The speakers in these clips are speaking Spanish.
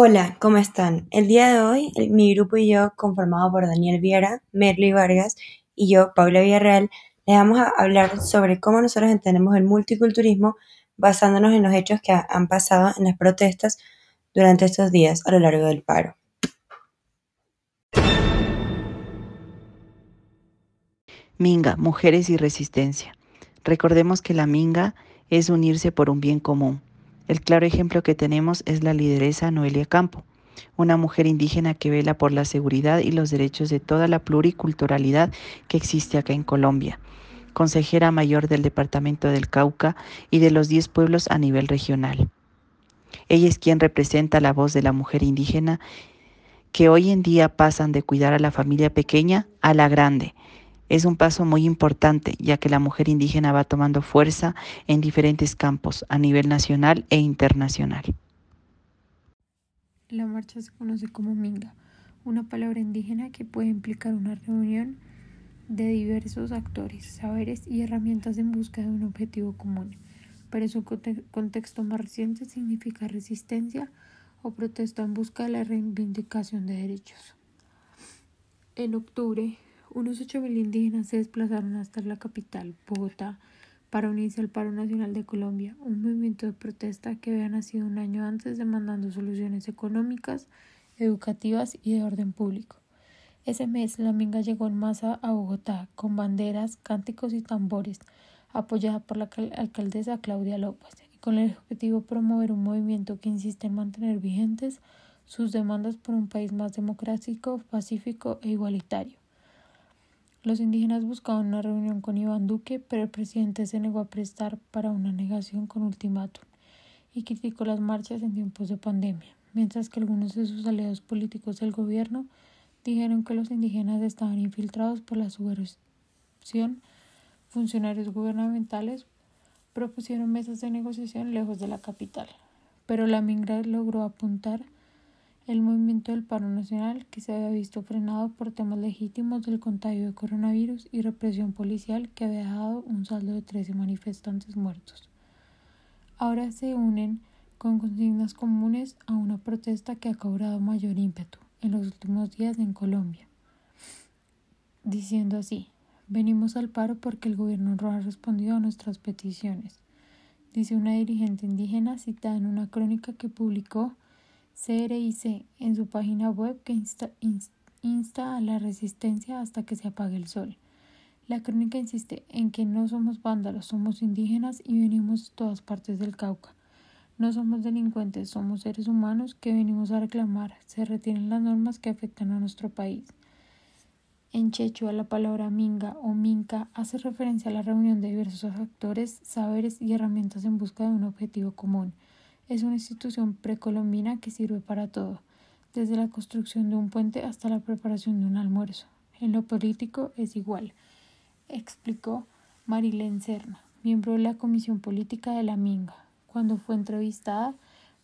Hola, ¿cómo están? El día de hoy, mi grupo y yo, conformado por Daniel Viera, Merly Vargas y yo, Paula Villarreal, les vamos a hablar sobre cómo nosotros entendemos el multiculturismo basándonos en los hechos que han pasado en las protestas durante estos días a lo largo del paro. Minga, mujeres y resistencia. Recordemos que la minga es unirse por un bien común el claro ejemplo que tenemos es la lideresa Noelia Campo, una mujer indígena que vela por la seguridad y los derechos de toda la pluriculturalidad que existe acá en Colombia, consejera mayor del Departamento del Cauca y de los 10 pueblos a nivel regional. Ella es quien representa la voz de la mujer indígena que hoy en día pasan de cuidar a la familia pequeña a la grande, es un paso muy importante, ya que la mujer indígena va tomando fuerza en diferentes campos, a nivel nacional e internacional. La marcha se conoce como Minga, una palabra indígena que puede implicar una reunión de diversos actores, saberes y herramientas en busca de un objetivo común, pero su contexto más reciente significa resistencia o protesta en busca de la reivindicación de derechos. En octubre, unos 8.000 indígenas se desplazaron hasta la capital, Bogotá, para unirse al paro nacional de Colombia, un movimiento de protesta que había nacido un año antes demandando soluciones económicas, educativas y de orden público. Ese mes la minga llegó en masa a Bogotá con banderas, cánticos y tambores, apoyada por la alcaldesa Claudia López, y con el objetivo de promover un movimiento que insiste en mantener vigentes sus demandas por un país más democrático, pacífico e igualitario. Los indígenas buscaban una reunión con Iván Duque, pero el presidente se negó a prestar para una negación con ultimátum y criticó las marchas en tiempos de pandemia, mientras que algunos de sus aliados políticos del gobierno dijeron que los indígenas estaban infiltrados por la subversión. Funcionarios gubernamentales propusieron mesas de negociación lejos de la capital, pero la Mingra logró apuntar el movimiento del paro nacional, que se había visto frenado por temas legítimos del contagio de coronavirus y represión policial que había dejado un saldo de 13 manifestantes muertos. Ahora se unen con consignas comunes a una protesta que ha cobrado mayor ímpetu en los últimos días en Colombia, diciendo así, venimos al paro porque el gobierno no ha respondido a nuestras peticiones, dice una dirigente indígena citada en una crónica que publicó CRIC en su página web que insta, a la resistencia hasta que se apague el sol. La crónica insiste en que no somos vándalos, somos indígenas y venimos de todas partes del Cauca. No somos delincuentes, somos seres humanos que venimos a reclamar. Se retienen las normas que afectan a nuestro país. En Chechua, la palabra minga o minca hace referencia a la reunión de diversos actores, saberes y herramientas en busca de un objetivo común. Es una institución precolombina que sirve para todo, desde la construcción de un puente hasta la preparación de un almuerzo. En lo político es igual, explicó Marilén Serna, miembro de la Comisión Política de la Minga, cuando fue entrevistada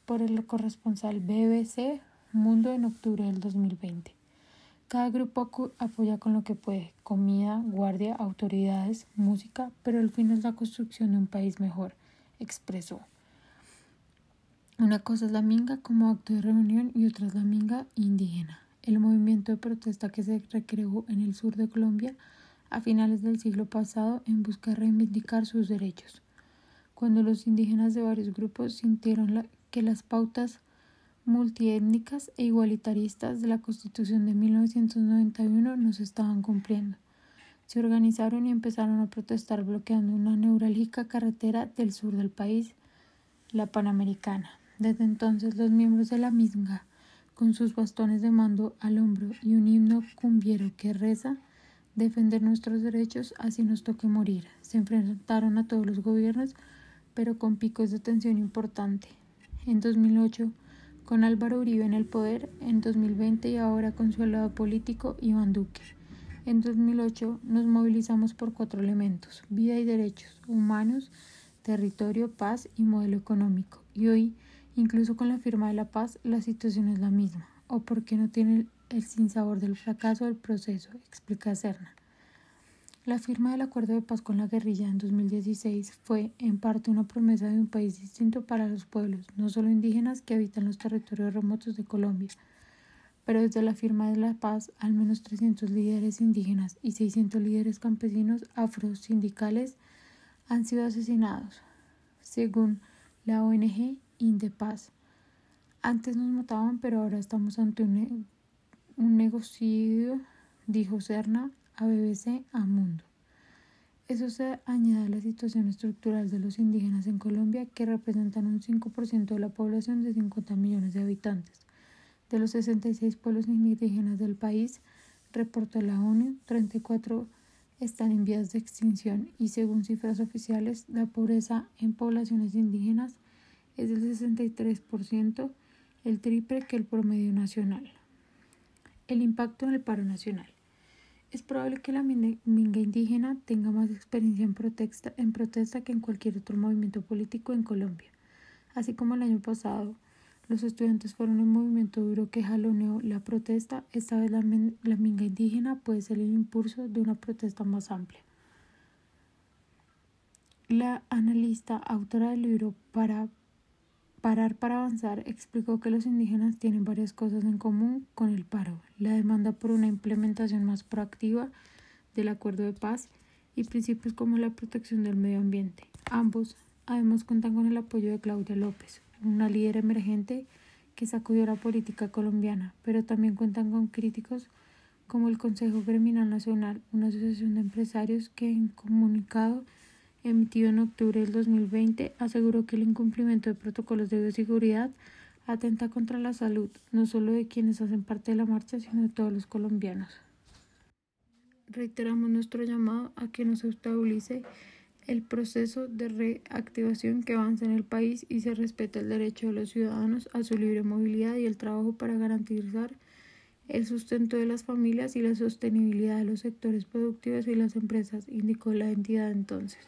por el corresponsal BBC Mundo en octubre del 2020. Cada grupo apoya con lo que puede, comida, guardia, autoridades, música, pero el fin es la construcción de un país mejor, expresó. Una cosa es la minga como acto de reunión y otra es la minga indígena, el movimiento de protesta que se recreó en el sur de Colombia a finales del siglo pasado en busca de reivindicar sus derechos. Cuando los indígenas de varios grupos sintieron que las pautas multiétnicas e igualitaristas de la Constitución de 1991 no se estaban cumpliendo. Se organizaron y empezaron a protestar bloqueando una neurálgica carretera del sur del país, la Panamericana. Desde entonces los miembros de la misma, con sus bastones de mando al hombro y un himno cumbiero que reza, defender nuestros derechos así nos toque morir. Se enfrentaron a todos los gobiernos, pero con picos de tensión importante. En 2008, con Álvaro Uribe en el poder, en 2020 y ahora con su aliado político Iván Duque. En 2008 nos movilizamos por cuatro elementos, vida y derechos humanos, territorio, paz y modelo económico. Y hoy Incluso con la firma de la paz, la situación es la misma, o porque no tiene el sinsabor del fracaso del proceso, explica Serna. La firma del acuerdo de paz con la guerrilla en 2016 fue, en parte, una promesa de un país distinto para los pueblos, no solo indígenas que habitan los territorios remotos de Colombia, pero desde la firma de la paz, al menos 300 líderes indígenas y 600 líderes campesinos afrosindicales han sido asesinados, según la ONG Indepaz. Antes nos mataban, pero ahora estamos ante un, un negocio, dijo Serna a BBC a Mundo. Eso se añade a la situación estructural de los indígenas en Colombia, que representan un 5% de la población de 50 millones de habitantes. De los 66 pueblos indígenas del país, reportó la ONU, 34 están en vías de extinción y según cifras oficiales, la pobreza en poblaciones indígenas es del 63%, el triple que el promedio nacional. El impacto en el paro nacional. Es probable que la minga indígena tenga más experiencia en protesta, que en cualquier otro movimiento político en Colombia. Así como el año pasado, los estudiantes fueron un movimiento duro que jaloneó la protesta, esta vez la, la minga indígena puede ser el impulso de una protesta más amplia. La analista, autora del libro Para Parar para avanzar explicó que los indígenas tienen varias cosas en común con el paro, la demanda por una implementación más proactiva del acuerdo de paz y principios como la protección del medio ambiente. Ambos, además, cuentan con el apoyo de Claudia López, una líder emergente que sacudió la política colombiana, pero también cuentan con críticos como el Consejo Criminal Nacional, una asociación de empresarios que en comunicado emitido en octubre del 2020, aseguró que el incumplimiento de protocolos de bioseguridad atenta contra la salud, no solo de quienes hacen parte de la marcha, sino de todos los colombianos. Reiteramos nuestro llamado a que no se el proceso de reactivación que avanza en el país y se respete el derecho de los ciudadanos a su libre movilidad y el trabajo para garantizar el sustento de las familias y la sostenibilidad de los sectores productivos y las empresas, indicó la entidad entonces.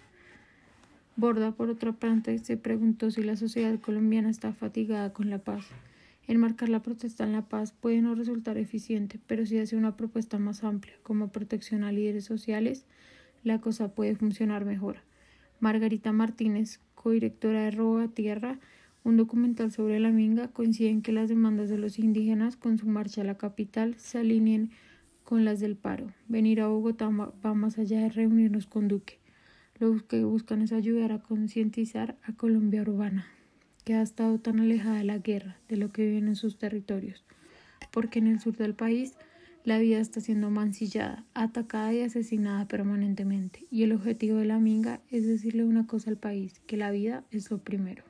Borda, por otra parte, se preguntó si la sociedad colombiana está fatigada con la paz. Enmarcar la protesta en la paz puede no resultar eficiente, pero si hace una propuesta más amplia, como protección a líderes sociales, la cosa puede funcionar mejor. Margarita Martínez, codirectora de Roba Tierra, un documental sobre la minga, coincide en que las demandas de los indígenas con su marcha a la capital se alineen con las del paro. Venir a Bogotá va más allá de reunirnos con Duque. Lo que buscan es ayudar a concientizar a Colombia urbana, que ha estado tan alejada de la guerra, de lo que viven en sus territorios, porque en el sur del país la vida está siendo mancillada, atacada y asesinada permanentemente, y el objetivo de la minga es decirle una cosa al país, que la vida es lo primero.